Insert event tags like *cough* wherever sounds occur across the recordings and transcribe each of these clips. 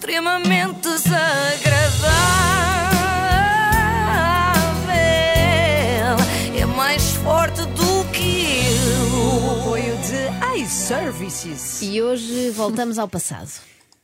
extremamente desagradável. É mais forte do que eu. Apoio de iServices. E hoje voltamos ao passado.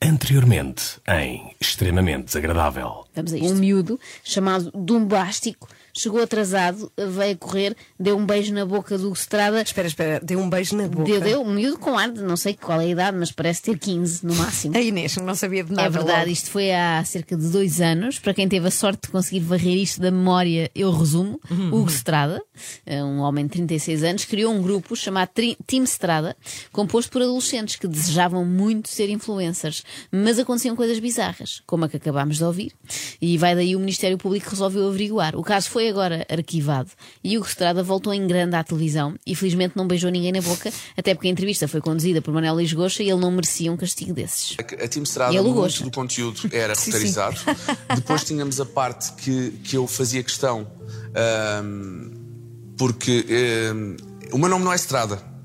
Anteriormente, em Extremamente Desagradável. Vamos a isto. Um miúdo chamado Dumbástico chegou atrasado, veio a correr, deu um beijo na boca do Estrada. Espera, espera, deu um beijo na boca. Deu, deu, um miúdo com ar de não sei qual é a idade, mas parece ter 15 no máximo. *laughs* A Inês não sabia de nada. É verdade, logo. isto foi há cerca de dois anos. Para quem teve a sorte de conseguir varrer isto da memória, eu resumo. Hugo Estrada, um homem de 36 anos, criou um grupo chamado Team Estrada, composto por adolescentes que desejavam muito ser influencers, mas aconteciam coisas bizarras, como a que acabámos de ouvir. E vai daí o Ministério Público resolveu averiguar. O caso foi agora arquivado e Hugo Estrada voltou em grande à televisão e felizmente não beijou ninguém na boca, até porque a entrevista foi conduzida por Manuel Lisgocha e ele não merecia um castigo desses. A Team Estrada, E ele muito do conteúdo *laughs* era roteirizado. *laughs* Depois tínhamos a parte que, que eu fazia questão, ahm, porque ahm, o meu nome não é Estrada.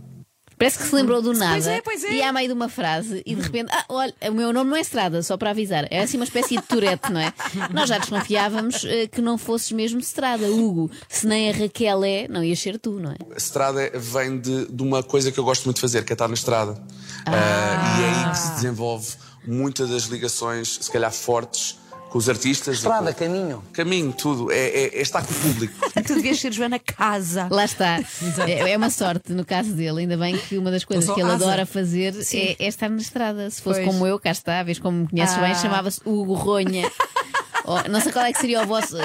Parece que se lembrou do nada é, pois é. e há meio de uma frase e de repente, ah, olha, o meu nome não é Estrada, só para avisar. É assim uma espécie de Tourette, não é? Nós já desconfiávamos eh, que não fosses mesmo Estrada, Hugo. Se nem a Raquel é, não ias ser tu, não é? A estrada vem de, de uma coisa que eu gosto muito de fazer, que é estar na estrada. Ah, e é aí que se desenvolve muitas das ligações, se calhar fortes, com os artistas. Estrada, com- caminho. Caminho, tudo. É, é- é estar com o público. *laughs* Tu devias ser Joana Casa. Lá está. É, é uma sorte no caso dele, ainda bem que uma das coisas que ele asa. adora fazer é, é estar na estrada. Se fosse Pois. como eu, cá está, vês como me conheces bem, Ah. chamava-se Hugo Ronha. *laughs* Oh, não sei qual é que seria o vosso,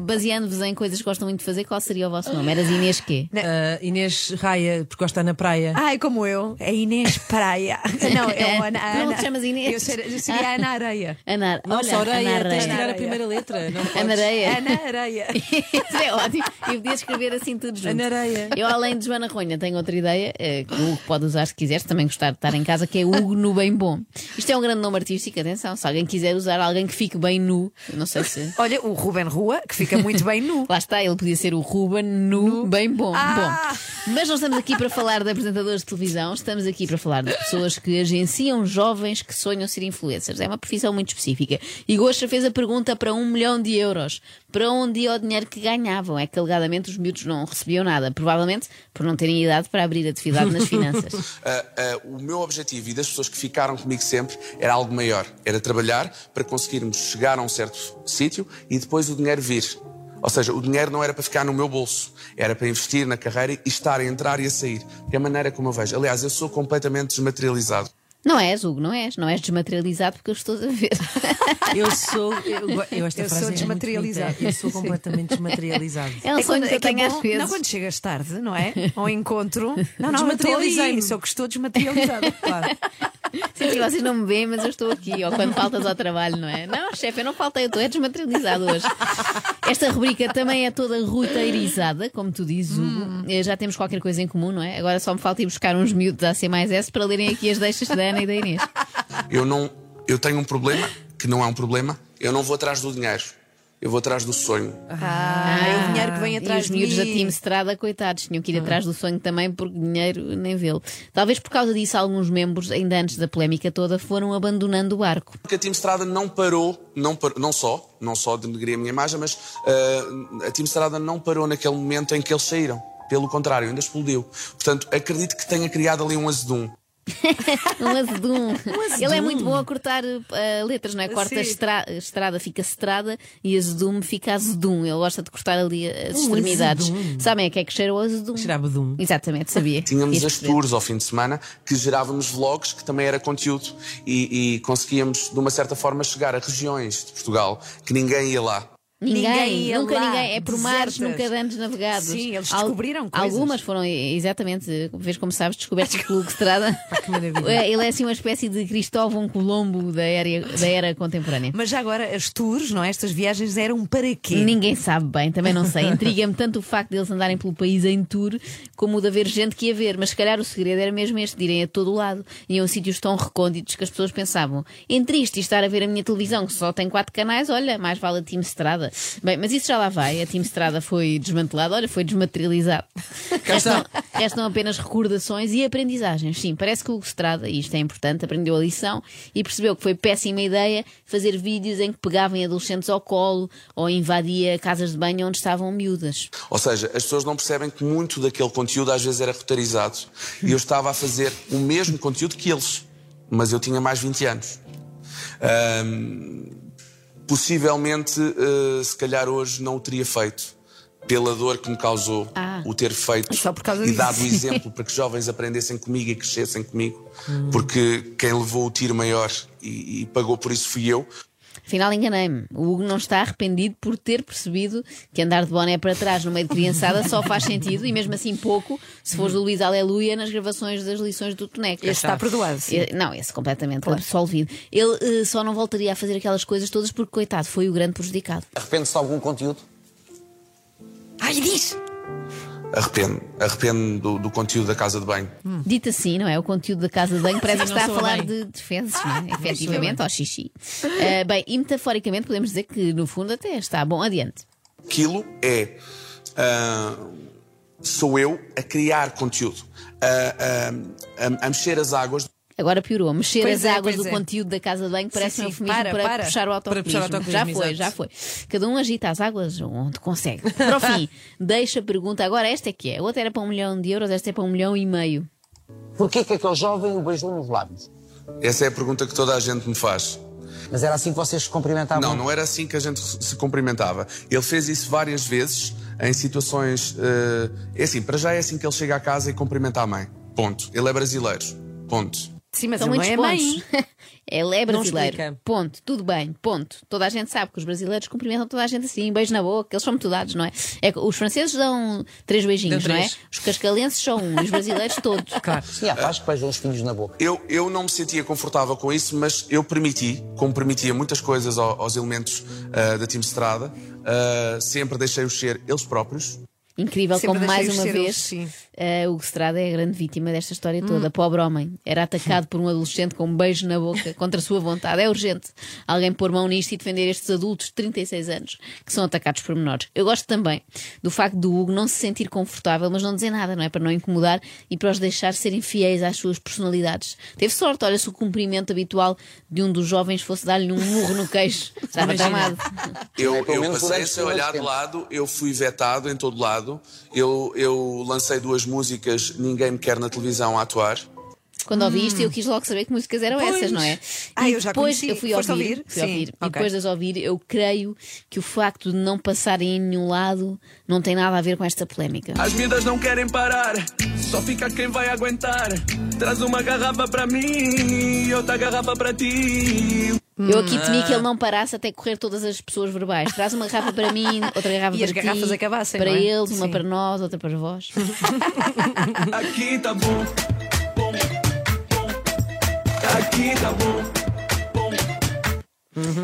baseando-vos em coisas que gostam muito de fazer, qual seria o vosso nome? Eras Inês quê? Ah, Inês Raia, porque gosta na praia. Ai, como eu. É Inês Praia. *laughs* Não, é o Ana. Tu não Ana. te chamas Inês? Eu seria, eu seria a Ana Areia. Ana, Não, olha, só areia, Ana tens de Areia. tirar a Areia. primeira letra. Não. Ana Areia. Ana Areia. *laughs* Isso é ótimo. E podia escrever assim tudo junto. Ana Areia. Eu, além de Joana Ronha, tenho outra ideia eh, que o Hugo pode usar se quiser, se também gostar de estar em casa, que é Hugo no Bem Bom. Isto é um grande nome artístico, atenção. Se alguém quiser usar alguém que fique bem nu, eu não sei se. *laughs* Olha, o Ruben Rua, que fica muito bem nu. *laughs* Lá está, ele podia ser o Ruben nu, bem bom. Ah! bom. Mas não estamos aqui para falar de apresentadores de televisão, estamos aqui para falar de pessoas que agenciam jovens que sonham ser influencers. É uma profissão muito específica. E Gosha fez a pergunta para um milhão de euros. Para onde ia o dinheiro que ganhavam? É que alegadamente os miúdos não recebiam nada. Provavelmente por não terem idade para abrir atividade nas finanças. *laughs* Ah, ah, o meu objetivo e das pessoas que ficaram comigo sempre era algo maior. Era trabalhar para conseguirmos chegar a um certo sítio e depois o dinheiro vir. Ou seja, o dinheiro não era para ficar no meu bolso, era para investir na carreira e estar a entrar e a sair. Que é a maneira como eu vejo. Aliás, eu sou completamente desmaterializado. Não és, Hugo, não és. Não és desmaterializado porque eu estou a ver. *laughs* Eu sou. Eu, eu esta Eu frase sou é desmaterializado. Eu sou completamente desmaterializado. É um sonho que eu que é tenho às bom- vezes. Não, quando chegas tarde, não é? Ao encontro. *laughs* Não, não, Desmaterializei-me. Sou que estou desmaterializada. Claro. *laughs* Sim, sim, vocês não me veem, mas eu estou aqui. Ou quando faltas ao trabalho, não é? Não, chefe, eu não faltei, eu estou é desmaterializado hoje. Esta rubrica também é toda roteirizada, como tu dizes, Hugo. Eh, Já temos qualquer coisa em comum, não é? Agora só me falta ir buscar uns miúdos a C mais S para lerem aqui as deixas da Ana e da Inês. Eu não, eu tenho um problema que não é um problema. Eu não vou atrás do dinheiro. Eu vou atrás do sonho. Ah, é o dinheiro que vem E atrás os de miúdos da. Team Estrada, coitados, tinham que ir atrás do sonho também, porque dinheiro nem vê-lo. Talvez por causa disso, alguns membros, ainda antes da polémica toda, foram abandonando o barco. Porque a Team Estrada não parou, não, par- não só, não só denegrir a minha imagem, mas ah, a Team Estrada não parou naquele momento em que eles saíram. Pelo contrário, ainda explodiu. Portanto, acredito que tenha criado ali um azedum. *laughs* Um azedum. Ele é muito bom a cortar eh, letras, não é? Corta estra- estrada, fica estrada e azedum fica azedum. Ele gosta de cortar ali as extremidades. azedum. Sabem a que é que cheira o azedum? Cheirava de um. Exatamente, sabia. *laughs* Tínhamos Ias as tours ao fim de semana que gerávamos vlogs, que também era conteúdo. E, e conseguíamos, de uma certa forma, chegar a regiões de Portugal que ninguém ia lá. Ninguém, Ninguém nunca lá, ninguém. É por mares, desertas. nunca de anos navegados. Sim, eles Al- descobriram coisas. Algumas foram, exatamente, vês como sabes, descobertas pelo Estrada. *laughs* que maravilha. É, Ele é assim uma espécie de Cristóvão Colombo da era, da era contemporânea. Mas já agora, as tours, não é? Estas viagens eram para quê? Ninguém sabe bem, também não sei. Intriga-me tanto o facto deles andarem pelo país em tour como o de haver gente que ia ver. Mas se calhar o segredo era mesmo este, de irem a todo o lado. Iam a sítios tão recônditos que as pessoas pensavam: entre isto e estar a ver a minha televisão, que só tem quatro canais, olha, mais vale a Team Estrada. Estrada. Bem, mas isso já lá vai. A Team Estrada foi desmantelada, olha, foi desmaterializado. Restam, restam apenas recordações e aprendizagens. Sim, parece que o Estrada, e isto é importante, aprendeu a lição e percebeu que foi péssima ideia fazer vídeos em que pegavam adolescentes ao colo ou invadia casas de banho onde estavam miúdas. Ou seja, as pessoas não percebem que muito daquele conteúdo às vezes era roteirizado. E eu estava a fazer o mesmo conteúdo que eles, mas eu tinha mais 20 anos. Ahm, possivelmente, eh, se calhar hoje não o teria feito. Pela dor que me causou Ah. o ter feito Só por causa e dado o exemplo para que jovens aprendessem comigo e crescessem comigo, porque quem levou o tiro maior e, e pagou por isso fui eu. Afinal, enganei-me. O Hugo não está arrependido por ter percebido que andar de boné para trás no meio de criançada só faz sentido, e mesmo assim pouco, se fores o Luís Aleluia nas gravações das lições do Toneco. Esse está perdoado. sim. Não, esse completamente absolvido. Ele eh, só não voltaria a fazer aquelas coisas todas porque, coitado, foi o grande prejudicado. Arrepende-se de algum conteúdo? Ai, diz! Arrependo, arrependo do, do conteúdo da casa de banho. Dito assim, não é? O conteúdo da casa de banho parece que não está a falar bem. de, de fezes, não é? *laughs* Efetivamente, ao xixi. Eh, bem, e metaforicamente podemos dizer que no fundo até está bom. Adiante. Aquilo é. ah, sou eu a criar conteúdo, a- a mexer as águas. Agora piorou. Mexer Pois as é, águas do é. conteúdo da casa de banho parece sim, um eufemismo para, para, para. puxar o Para puxar o autocolismo. Já foi, exato. já foi. Cada um agita as águas onde consegue. Para o fim, *laughs* deixa a pergunta. Agora esta é que é. A outra era para um milhão de euros, esta é para um milhão e meio. Porquê que aquele jovem o beijou nos lábios? Essa é a pergunta que toda a gente me faz. Mas era assim que vocês se cumprimentavam? Não, não era assim que a gente se cumprimentava. Ele fez isso várias vezes em situações. eh, é assim, para já é assim que ele chega à casa e cumprimenta a mãe. Ponto. Ele é brasileiro. Ponto. Sim, mas São ele não é mãe. *laughs* Ele é brasileiro. Ponto. Tudo bem. Ponto. Toda a gente sabe que os brasileiros cumprimentam toda a gente assim, beijo na boca, eles são muito dados, não é? é os franceses dão três beijinhos, não é? Os cascalenses são um, e os brasileiros todos. *laughs* Claro. Sim, há pais que beijam os filhos na boca. Eu, eu não me sentia confortável com isso, mas eu permiti, como permitia muitas coisas ao- aos, elementos ah, da Team Estrada, ah, sempre deixei-os ser eles próprios. Incrível Sempre como mais uma vez eles, sim. eh, o Estrada é a grande vítima desta história toda. Pobre homem. Era atacado por um adolescente com um beijo na boca *laughs* contra a sua vontade. É urgente alguém pôr mão nisto e defender estes adultos de 36 anos que são atacados por menores. Eu gosto também do facto do Hugo não se sentir confortável, mas não dizer nada, não é? Para não incomodar e para os deixar serem fiéis às suas personalidades. Teve sorte, olha, se o cumprimento habitual de um dos jovens fosse dar-lhe um murro no queixo. *laughs* Estava tramado. Eu, eu passei muito olhar de lado, eu fui vetado em todo lado. Eu, eu lancei duas músicas, Ninguém Me Quer na televisão a atuar. Quando ouvi isto, eu quis logo saber que músicas eram Pois. essas, não é? Ah, e eu já depois conheci. eu fui Foste ouvir, ouvir? fui Sim, ouvir. E ok. depois de as ouvir, eu creio que o facto de não passarem em nenhum lado não tem nada a ver com esta polémica. As vidas não querem parar, só fica quem vai aguentar. Traz uma garrafa para mim e outra garrafa para ti. Eu aqui temi que ele não parasse até correr todas as pessoas verbais. Traz uma garrafa para mim, *laughs* outra garrafa E para as ti, garrafas acabassem, para não é? eles, uma Sim. para nós, outra para vós. *laughs* Aqui tá bom, bom, bom. Aqui tá bom.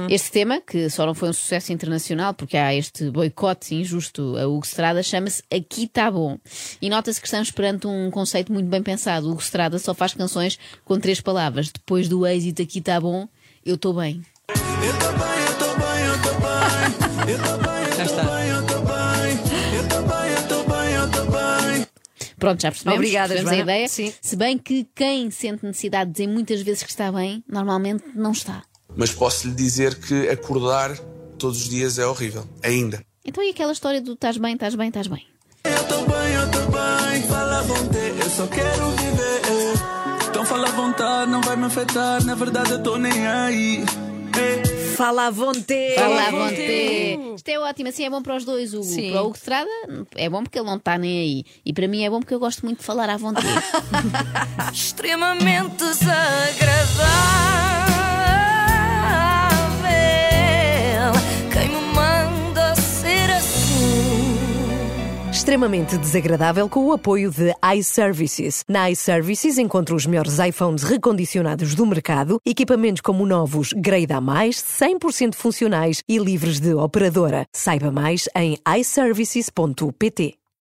Este tema, que só não foi um sucesso internacional porque há este boicote injusto a Hugo Strada, chama-se Aqui Tá Bom. E nota-se que estamos perante um conceito muito bem pensado. O Hugo Strada só faz canções com três palavras. Depois do êxito Aqui Tá Bom, eu estou bem. Eu tô bem, eu tô bem, eu tô bem. Eu tô bem, eu está. bem, eu tô bem. Eu tô bem, eu tô bem, eu tô bem. Pronto, já percebemos, Obrigada, percebemos a ideia. Sim. Se bem que quem sente necessidade de dizer muitas vezes que está bem, normalmente não está. Mas posso lhe dizer que acordar todos os dias é horrível. Ainda. Então e aquela história do estás bem, estás bem, estás bem? Eu tô bem, eu tô bem. Fala à vontade, eu só quero viver. Fala à vontade, não vai me afetar. Na verdade, eu tô nem aí. Fala à vontade. Fala à vontade. Isto é ótimo, assim é bom para os dois. O, Sim. para o Hugo Estrada é bom porque ele não está nem aí. E para mim é bom porque eu gosto muito de falar à vontade. *laughs* extremamente desagradável. Extremamente desagradável com o apoio de iServices. Na iServices encontra os melhores iPhones recondicionados do mercado, equipamentos como novos Grade A+, 100% funcionais e livres de operadora. Saiba mais em iServices.pt.